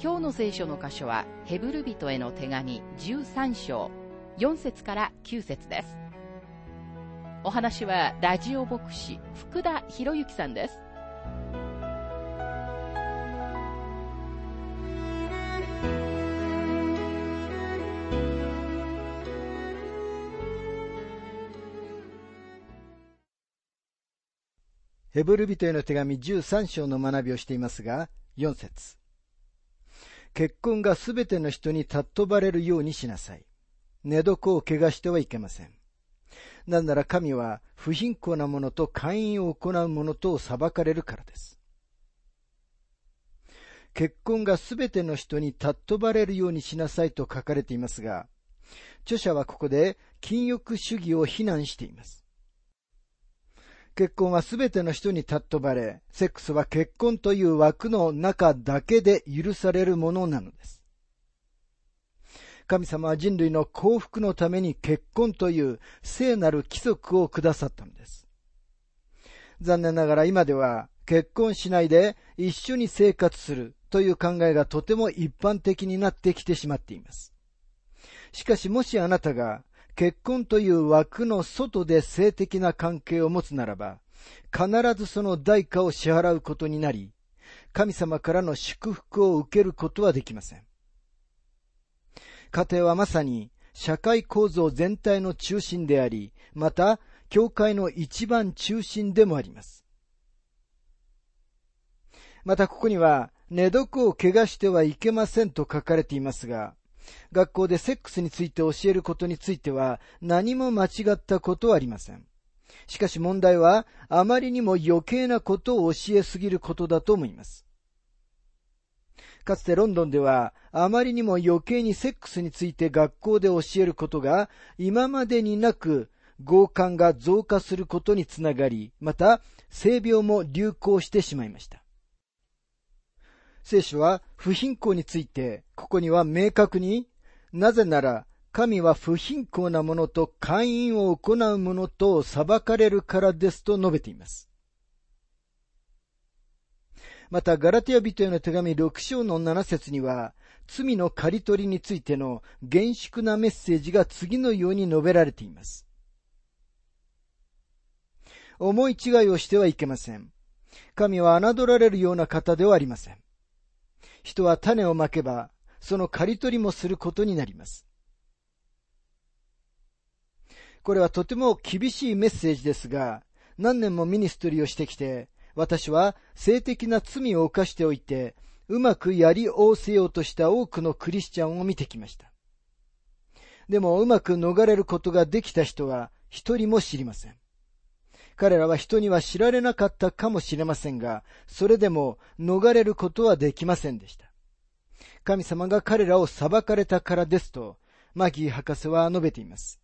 今日の聖書の箇所は、ヘブル人への手紙13章、4節から9節です。お話は、ラジオ牧師、福田博之さんです。ヘブル人への手紙13章の学びをしていますが、4節結婚がすべての人に尊ばれるようにしなさい。寝床を怪我してはいけません。なんなら神は不貧困な者と会員を行う者とを裁かれるからです。結婚がすべての人に尊ばれるようにしなさいと書かれていますが、著者はここで禁欲主義を非難しています。結婚はすべての人に尊ばれ、セックスは結婚という枠の中だけで許されるものなのです。神様は人類の幸福のために結婚という聖なる規則をくださったのです。残念ながら今では結婚しないで一緒に生活するという考えがとても一般的になってきてしまっています。しかしもしあなたが結婚という枠の外で性的な関係を持つならば、必ずその代価を支払うことになり、神様からの祝福を受けることはできません。家庭はまさに社会構造全体の中心であり、また、教会の一番中心でもあります。またここには、寝床を怪我してはいけませんと書かれていますが、学校でセックスについて教えることについては何も間違ったことはありません。しかし問題はあまりにも余計なことを教えすぎることだと思います。かつてロンドンではあまりにも余計にセックスについて学校で教えることが今までになく強姦が増加することにつながり、また性病も流行してしまいました。聖書は不貧困について、ここには明確に、なぜなら神は不貧困な者と会員を行う者と裁かれるからですと述べています。また、ガラテヤ人への手紙6章の7節には、罪の刈り取りについての厳粛なメッセージが次のように述べられています。思い違いをしてはいけません。神は侮られるような方ではありません。人は種をまけば、その刈り取りもすることになります。これはとても厳しいメッセージですが、何年もミニストリーをしてきて、私は性的な罪を犯しておいて、うまくやりおせようとした多くのクリスチャンを見てきました。でもうまく逃れることができた人は一人も知りません。彼らは人には知られなかったかもしれませんが、それでも逃れることはできませんでした。神様が彼らを裁かれたからですと、マギー博士は述べています。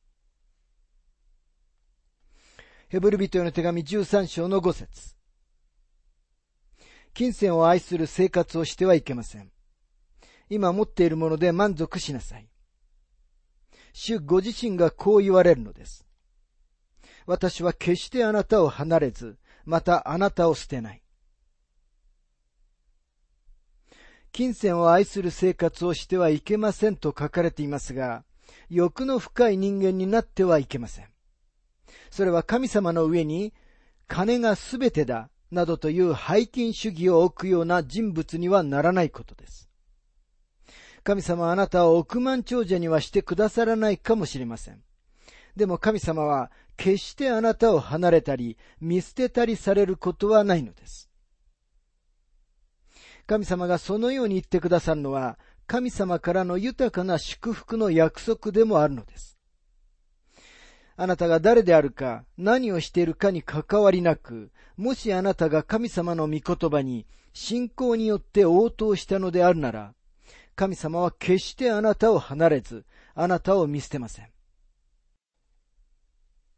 ヘブル人への手紙13章の5節金銭を愛する生活をしてはいけません。今持っているもので満足しなさい。主ご自身がこう言われるのです。私は決してあなたを離れず、またあなたを捨てない。金銭を愛する生活をしてはいけませんと書かれていますが、欲の深い人間になってはいけません。それは神様の上に、金がすべてだ、などという背金主義を置くような人物にはならないことです。神様あなたを億万長者にはしてくださらないかもしれません。でも神様は決してあなたを離れたり、見捨てたりされることはないのです。神様がそのように言ってくださるのは、神様からの豊かな祝福の約束でもあるのです。あなたが誰であるか、何をしているかに関わりなく、もしあなたが神様の御言葉に信仰によって応答したのであるなら、神様は決してあなたを離れず、あなたを見捨てません。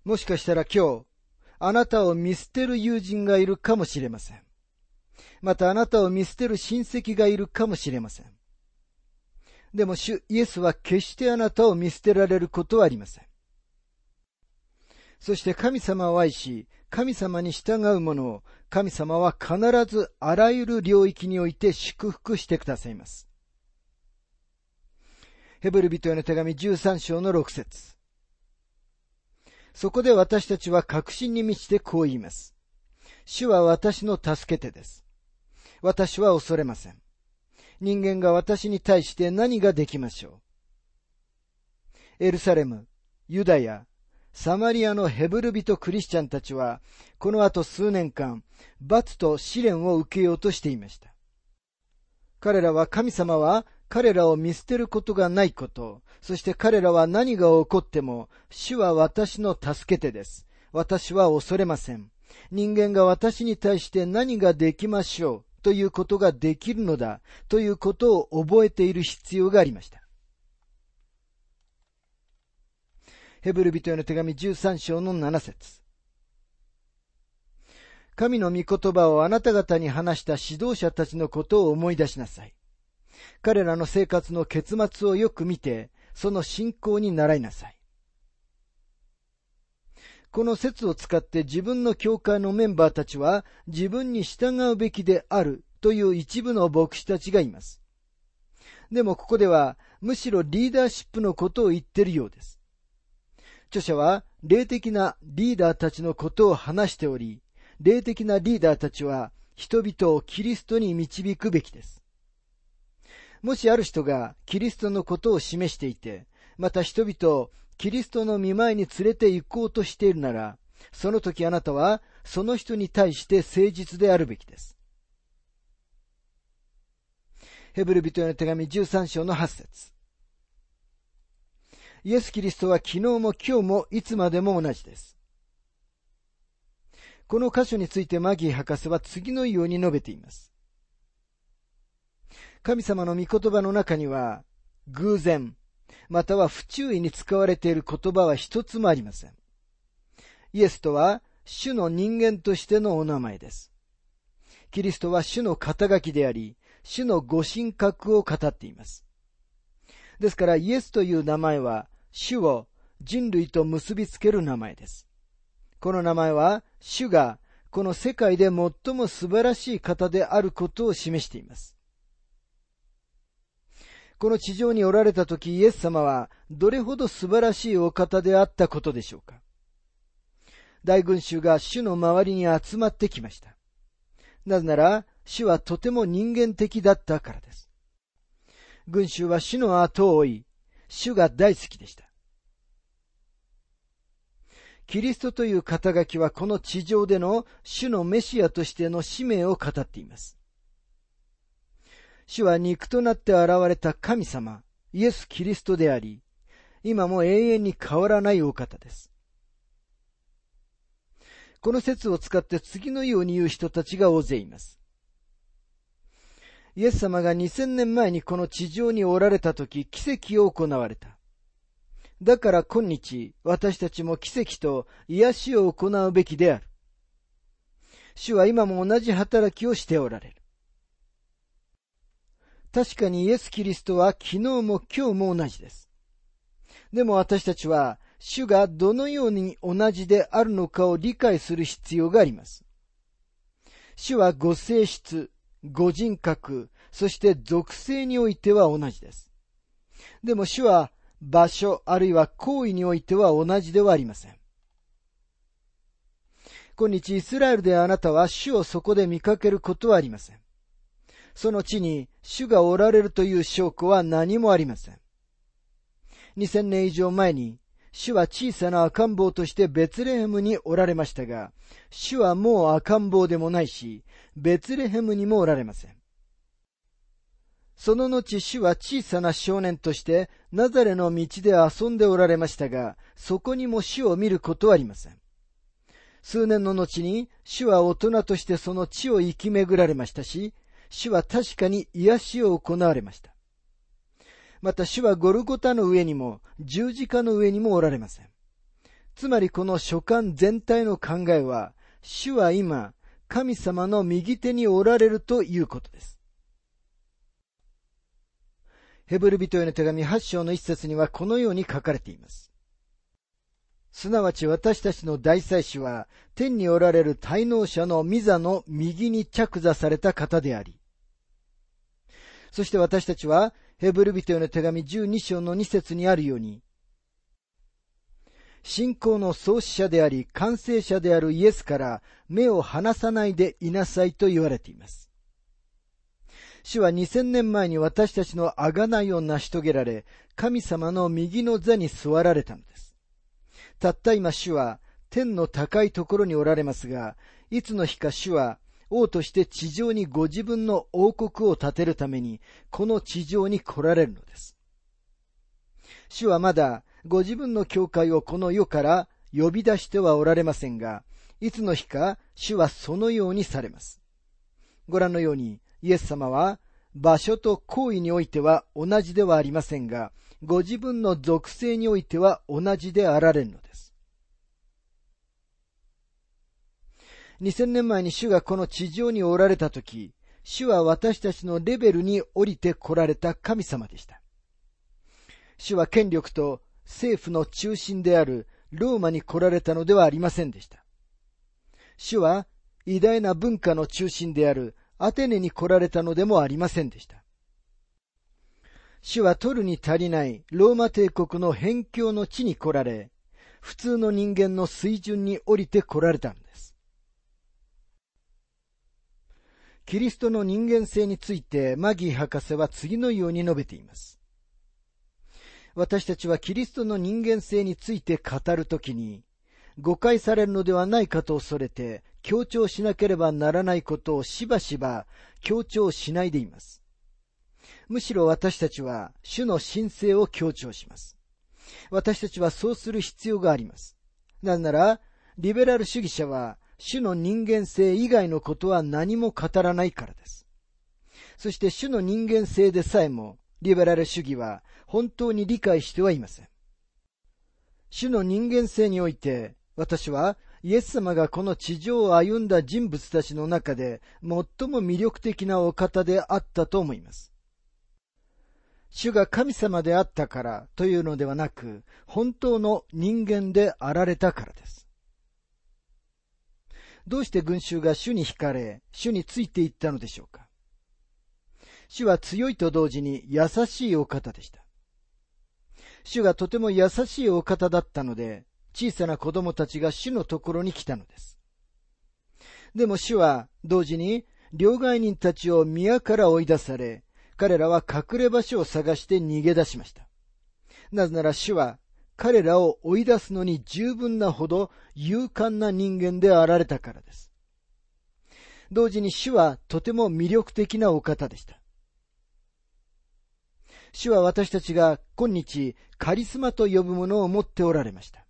もしかしたら今日、あなたを見捨てる友人がいるかもしれません。またあなたを見捨てる親戚がいるかもしれません。でも主イエスは決してあなたを見捨てられることはありません。そして神様を愛し、神様に従う者を神様は必ずあらゆる領域において祝福してくださいます。ヘブル人への手紙13章の6節そこで私たちは確信に満ちてこう言います。主は私の助け手です。私は恐れません。人間が私に対して何ができましょう。エルサレム、ユダヤ、サマリアのヘブル人クリスチャンたちは、この後数年間、罰と試練を受けようとしていました。彼らは神様は彼らを見捨てることがないこと、そして彼らは何が起こっても、主は私の助け手です。私は恐れません。人間が私に対して何ができましょうということができるのだということを覚えている必要がありました。ヘブル人への手紙13章の7節神の御言葉をあなた方に話した指導者たちのことを思い出しなさい。彼らの生活の結末をよく見て、その信仰に習いなさい。この説を使って自分の教会のメンバーたちは自分に従うべきであるという一部の牧師たちがいます。でもここではむしろリーダーシップのことを言ってるようです。著者は霊的なリーダーたちのことを話しており、霊的なリーダーたちは人々をキリストに導くべきです。もしある人がキリストのことを示していて、また人々をキリストの見舞いに連れて行こうとしているなら、その時あなたはその人に対して誠実であるべきです。ヘブル人への手紙13章の8節イエス・キリストは昨日も今日もいつまでも同じです。この箇所についてマギー博士は次のように述べています。神様の御言葉の中には、偶然、または不注意に使われている言葉は一つもありません。イエスとは、主の人間としてのお名前です。キリストは主の肩書きであり、主のご神格を語っています。ですからイエスという名前は、主を人類と結びつける名前です。この名前は、主がこの世界で最も素晴らしい方であることを示しています。この地上におられた時イエス様はどれほど素晴らしいお方であったことでしょうか大群衆が主の周りに集まってきました。なぜなら、主はとても人間的だったからです。群衆は主の後を追い、主が大好きでした。キリストという肩書きはこの地上での主のメシアとしての使命を語っています。主は肉となって現れた神様、イエス・キリストであり、今も永遠に変わらないお方です。この説を使って次のように言う人たちが大勢います。イエス様が2000年前にこの地上におられた時、奇跡を行われた。だから今日、私たちも奇跡と癒しを行うべきである。主は今も同じ働きをしておられる。確かにイエス・キリストは昨日も今日も同じです。でも私たちは、主がどのように同じであるのかを理解する必要があります。主はご性質、ご人格、そして属性においては同じです。でも主は場所あるいは行為においては同じではありません。今日イスラエルであなたは主をそこで見かけることはありません。その地に主がおられるという証拠は何もありません。2000年以上前に、主は小さな赤ん坊としてベツレヘムにおられましたが、主はもう赤ん坊でもないし、ベツレヘムにもおられません。その後主は小さな少年としてナザレの道で遊んでおられましたが、そこにも主を見ることはありません。数年の後に主は大人としてその地を生き巡られましたし、主は確かに癒しを行われました。また主はゴルゴタの上にも十字架の上にもおられません。つまりこの書簡全体の考えは、主は今、神様の右手におられるということです。ヘブル人への手紙8章の一節にはこのように書かれています。すなわち私たちの大祭司は、天におられる滞納者の御座の右に着座された方であり、そして私たちは、ヘブル人への手紙12章の2節にあるように、信仰の創始者であり、完成者であるイエスから目を離さないでいなさいと言われています。主は2000年前に私たちの贖いを成し遂げられ、神様の右の座に座られたのです。たった今主は天の高いところにおられますが、いつの日か主は王として地上にご自分の王国を建てるために、この地上に来られるのです。主はまだご自分の教会をこの世から呼び出してはおられませんが、いつの日か主はそのようにされます。ご覧のように、イエス様は場所と行為においては同じではありませんが、ご自分の属性においては同じであられるのです。2000年前に主がこの地上におられたとき、主は私たちのレベルに降りて来られた神様でした。主は権力と政府の中心であるローマに来られたのではありませんでした。主は偉大な文化の中心であるアテネに来られたのでもありませんでした。主は取るに足りないローマ帝国の辺境の地に来られ、普通の人間の水準に降りて来られたんです。キリストの人間性についてマギー博士は次のように述べています。私たちはキリストの人間性について語るときに、誤解されるのではないかと恐れて、強調しなければならないことをしばしば強調しないでいます。むしろ私たちは主の神聖を強調します。私たちはそうする必要があります。なぜなら、リベラル主義者は主の人間性以外のことは何も語らないからです。そして主の人間性でさえも、リベラル主義は本当に理解してはいません。主の人間性において、私はイエス様がこの地上を歩んだ人物たちの中で最も魅力的なお方であったと思います。主が神様であったからというのではなく、本当の人間であられたからです。どうして群衆が主に惹かれ、主についていったのでしょうか主は強いと同時に優しいお方でした。主がとても優しいお方だったので、小さな子供たちが主のところに来たのです。でも主は同時に両替人たちを宮から追い出され、彼らは隠れ場所を探して逃げ出しました。なぜなら主は彼らを追い出すのに十分なほど勇敢な人間であられたからです。同時に主はとても魅力的なお方でした。主は私たちが今日カリスマと呼ぶものを持っておられました。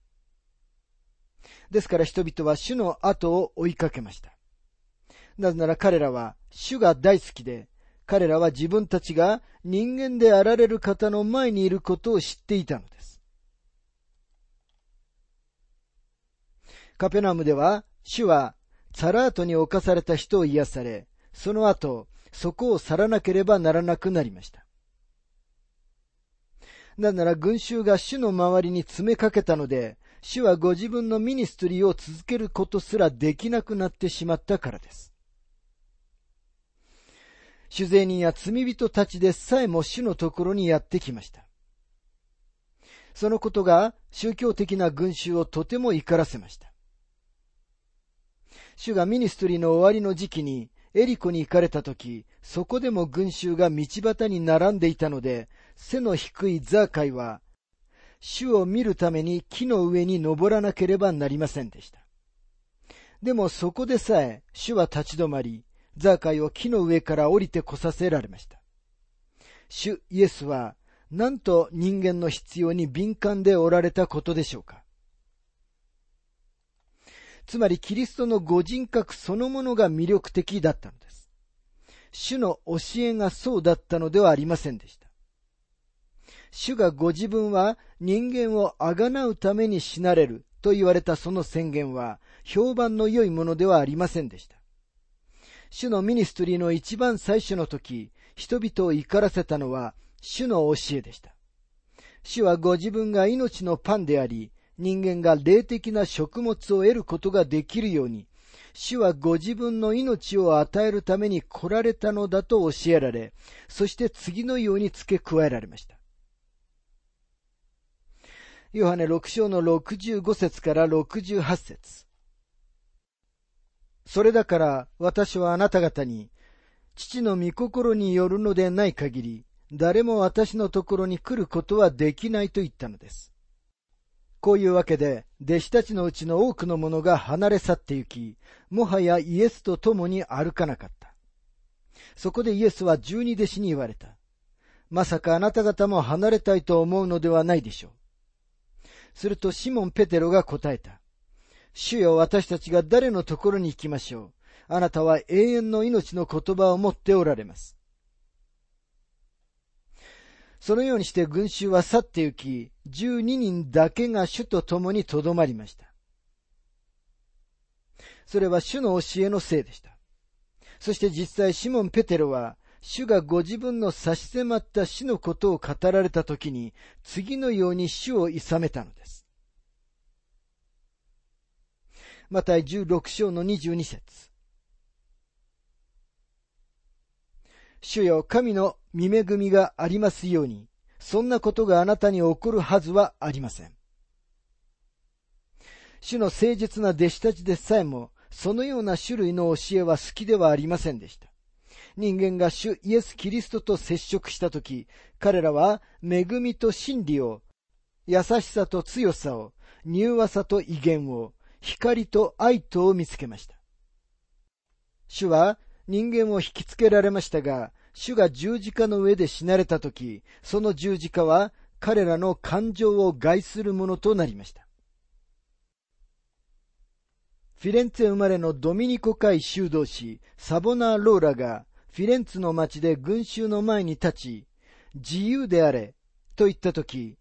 ですから人々は主の後を追いかけました。なぜなら彼らは主が大好きで彼らは自分たちが人間であられる方の前にいることを知っていたのです。カペナムでは、主はサラートに侵された人を癒され、その後、そこを去らなければならなくなりました。なぜなら群衆が主の周りに詰めかけたので、主はご自分のミニストリーを続けることすらできなくなってしまったからです。主税人や罪人たちでさえも主のところにやってきました。そのことが宗教的な群衆をとても怒らせました。主がミニストリーの終わりの時期にエリコに行かれた時、そこでも群衆が道端に並んでいたので、背の低いザーカイは、主を見るために木の上に登らなければなりませんでした。でもそこでさえ主は立ち止まり、ザーカイを木の上から降りてこさせられました。主イエスは、なんと人間の必要に敏感でおられたことでしょうか。つまりキリストのご人格そのものが魅力的だったのです。主の教えがそうだったのではありませんでした。主がご自分は人間をあがなうために死なれると言われたその宣言は評判の良いものではありませんでした。主のミニストリーの一番最初の時、人々を怒らせたのは主の教えでした。主はご自分が命のパンであり、人間が霊的な食物を得ることができるように、主はご自分の命を与えるために来られたのだと教えられ、そして次のように付け加えられました。ヨハネ6章の65節から68節それだから私はあなた方に、父の御心によるのでない限り、誰も私のところに来ることはできないと言ったのです。こういうわけで、弟子たちのうちの多くの者が離れ去って行き、もはやイエスと共に歩かなかった。そこでイエスは十二弟子に言われた。まさかあなた方も離れたいと思うのではないでしょう。するとシモン・ペテロが答えた。主よ私たちが誰のところに行きましょう。あなたは永遠の命の言葉を持っておられます。そのようにして群衆は去って行き、十二人だけが主と共に留まりました。それは主の教えのせいでした。そして実際シモン・ペテロは、主がご自分の差し迫った死のことを語られたときに、次のように主を諌めたのです。また16章の22節主よ神の見恵みがありますように、そんなことがあなたに起こるはずはありません。主の誠実な弟子たちでさえも、そのような種類の教えは好きではありませんでした。人間が主イエス・キリストと接触したとき、彼らは恵みと真理を、優しさと強さを、柔和さと威厳を、光と愛とを見つけました。主は人間を引きつけられましたが、主が十字架の上で死なれたとき、その十字架は彼らの感情を害するものとなりました。フィレンツェ生まれのドミニコ会修道士、サボナー・ローラが、フィレンツの町で群衆の前に立ち、自由であれ、と言ったとき、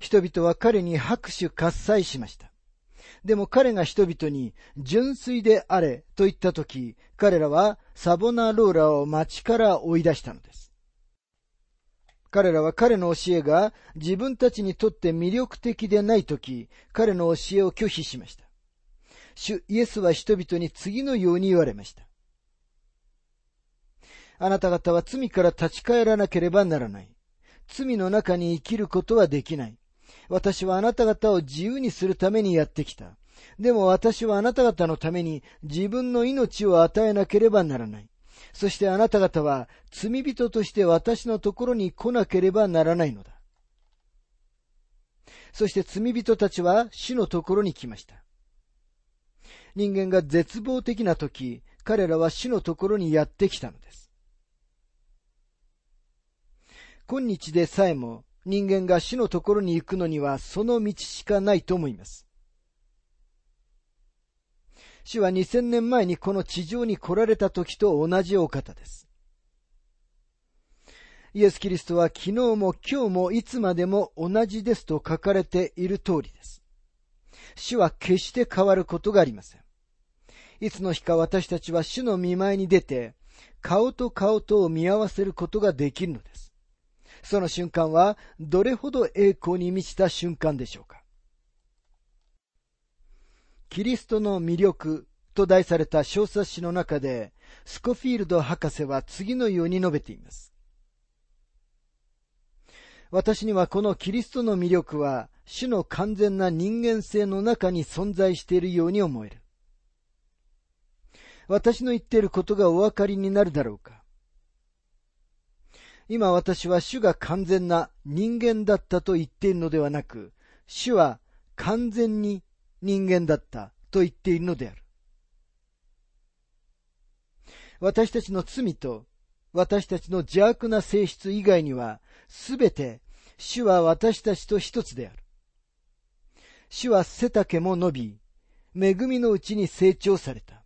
人々は彼に拍手喝采しました。でも彼が人々に純粋であれと言ったとき、彼らはサボナローラを町から追い出したのです。彼らは彼の教えが自分たちにとって魅力的でないとき、彼の教えを拒否しました。主イエスは人々に次のように言われました。あなた方は罪から立ち返らなければならない。罪の中に生きることはできない。私はあなた方を自由にするためにやってきた。でも私はあなた方のために自分の命を与えなければならない。そしてあなた方は罪人として私のところに来なければならないのだ。そして罪人たちは主のところに来ました。人間が絶望的な時、彼らは主のところにやってきたのです。今日でさえも人間が死のところに行くのにはその道しかないと思います。主は2000年前にこの地上に来られた時と同じお方です。イエス・キリストは昨日も今日もいつまでも同じですと書かれている通りです。主は決して変わることがありません。いつの日か私たちは主の見舞いに出て、顔と顔とを見合わせることができるのです。その瞬間はどれほど栄光に満ちた瞬間でしょうか？キリストの魅力と題された小冊子の中で、スコフィールド博士は次のように述べています。私にはこのキリストの魅力は、主の完全な人間性の中に存在しているように思える。私の言っていることがお分かりになるだろうか？今私は主が完全な人間だったと言っているのではなく、主は完全に人間だったと言っているのである。私たちの罪と私たちの邪悪な性質以外には、すべて主は私たちと一つである。主は背丈も伸び、恵みのうちに成長された。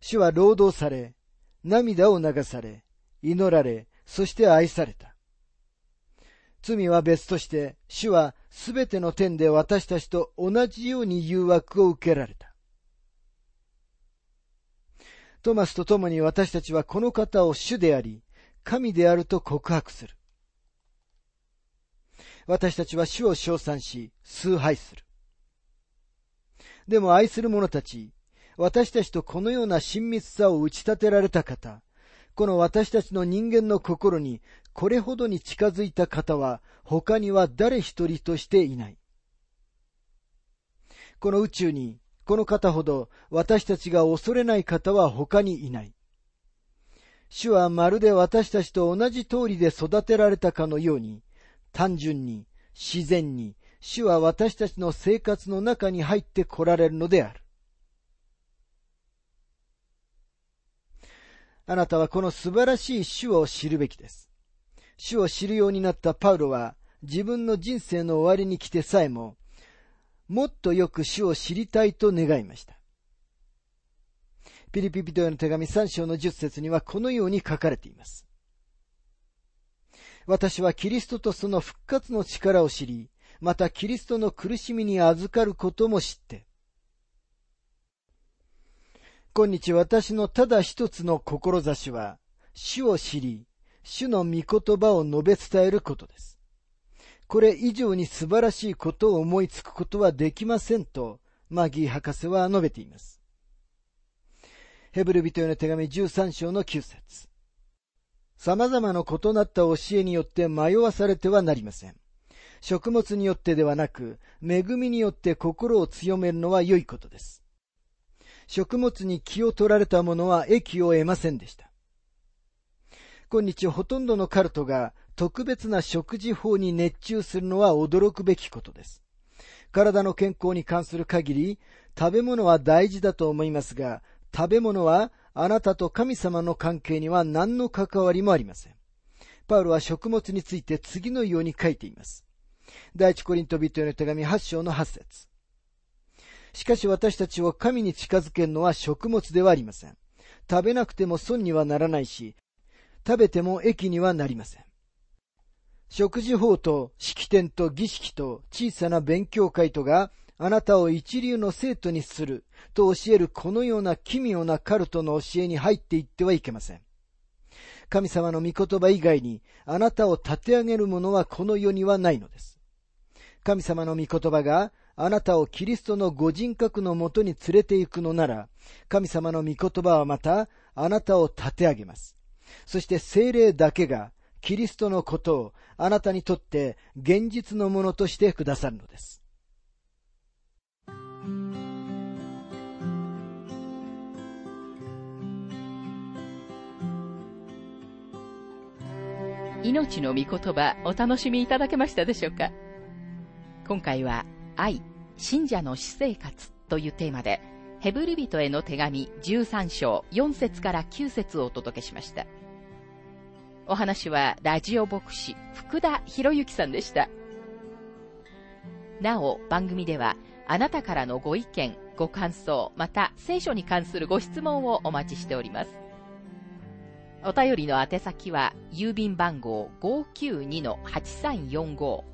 主は労働され、涙を流され、祈られ、そして愛された。罪は別として、主はすべての点で私たちと同じように誘惑を受けられた。トマスと共に私たちはこの方を主であり、神であると告白する。私たちは主を称賛し、崇拝する。でも愛する者たち、私たちとこのような親密さを打ち立てられた方、この私たちの人間の心にこれほどに近づいた方は他には誰一人としていない。この宇宙にこの方ほど私たちが恐れない方は他にいない。主はまるで私たちと同じ通りで育てられたかのように、単純に、自然に、主は私たちの生活の中に入って来られるのである。あなたはこの素晴らしい主を知るべきです。主を知るようになったパウロは、自分の人生の終わりに来てさえも、もっとよく主を知りたいと願いました。ピリピピトへの手紙3章の10節にはこのように書かれています。私はキリストとその復活の力を知り、またキリストの苦しみに預かることも知って、今日私のただ一つの志は、主を知り、主の御言葉を述べ伝えることです。これ以上に素晴らしいことを思いつくことはできませんと、マギー博士は述べています。ヘブル人への手紙13章の9節様々な異なった教えによって迷わされてはなりません。食物によってではなく、恵みによって心を強めるのは良いことです。食物に気を取られた者は益を得ませんでした。今日ほとんどのカルトが特別な食事法に熱中するのは驚くべきことです。体の健康に関する限り、食べ物は大事だと思いますが、食べ物はあなたと神様の関係には何の関わりもありません。パウロは食物について次のように書いています。第一コリント人への手紙8章の8節しかし私たちを神に近づけるのは食物ではありません。食べなくても損にはならないし、食べても益にはなりません。食事法と式典と儀式と小さな勉強会とがあなたを一流の生徒にすると教えるこのような奇妙なカルトの教えに入っていってはいけません。神様の御言葉以外にあなたを立て上げるものはこの世にはないのです。神様の御言葉があなたをキリストのご人格のもとに連れて行くのなら、神様の御言葉はまたあなたを立て上げます。そして精霊だけがキリストのことをあなたにとって現実のものとしてくださるのです。命の御言葉お楽しみいただけましたでしょうか？今回は愛、信者の私生活というテーマでヘブル人への手紙13章4節から9節をお届けしました。お話はラジオ牧師福田博之さんでした。なお、番組ではあなたからのご意見、ご感想、また聖書に関するご質問をお待ちしております。お便りの宛先は郵便番号592-8345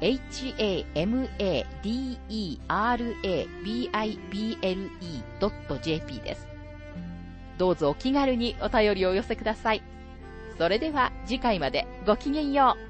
hamadera.bible.jp です。どうぞお気軽にお便りをお寄せください。それでは次回までごきげんよう。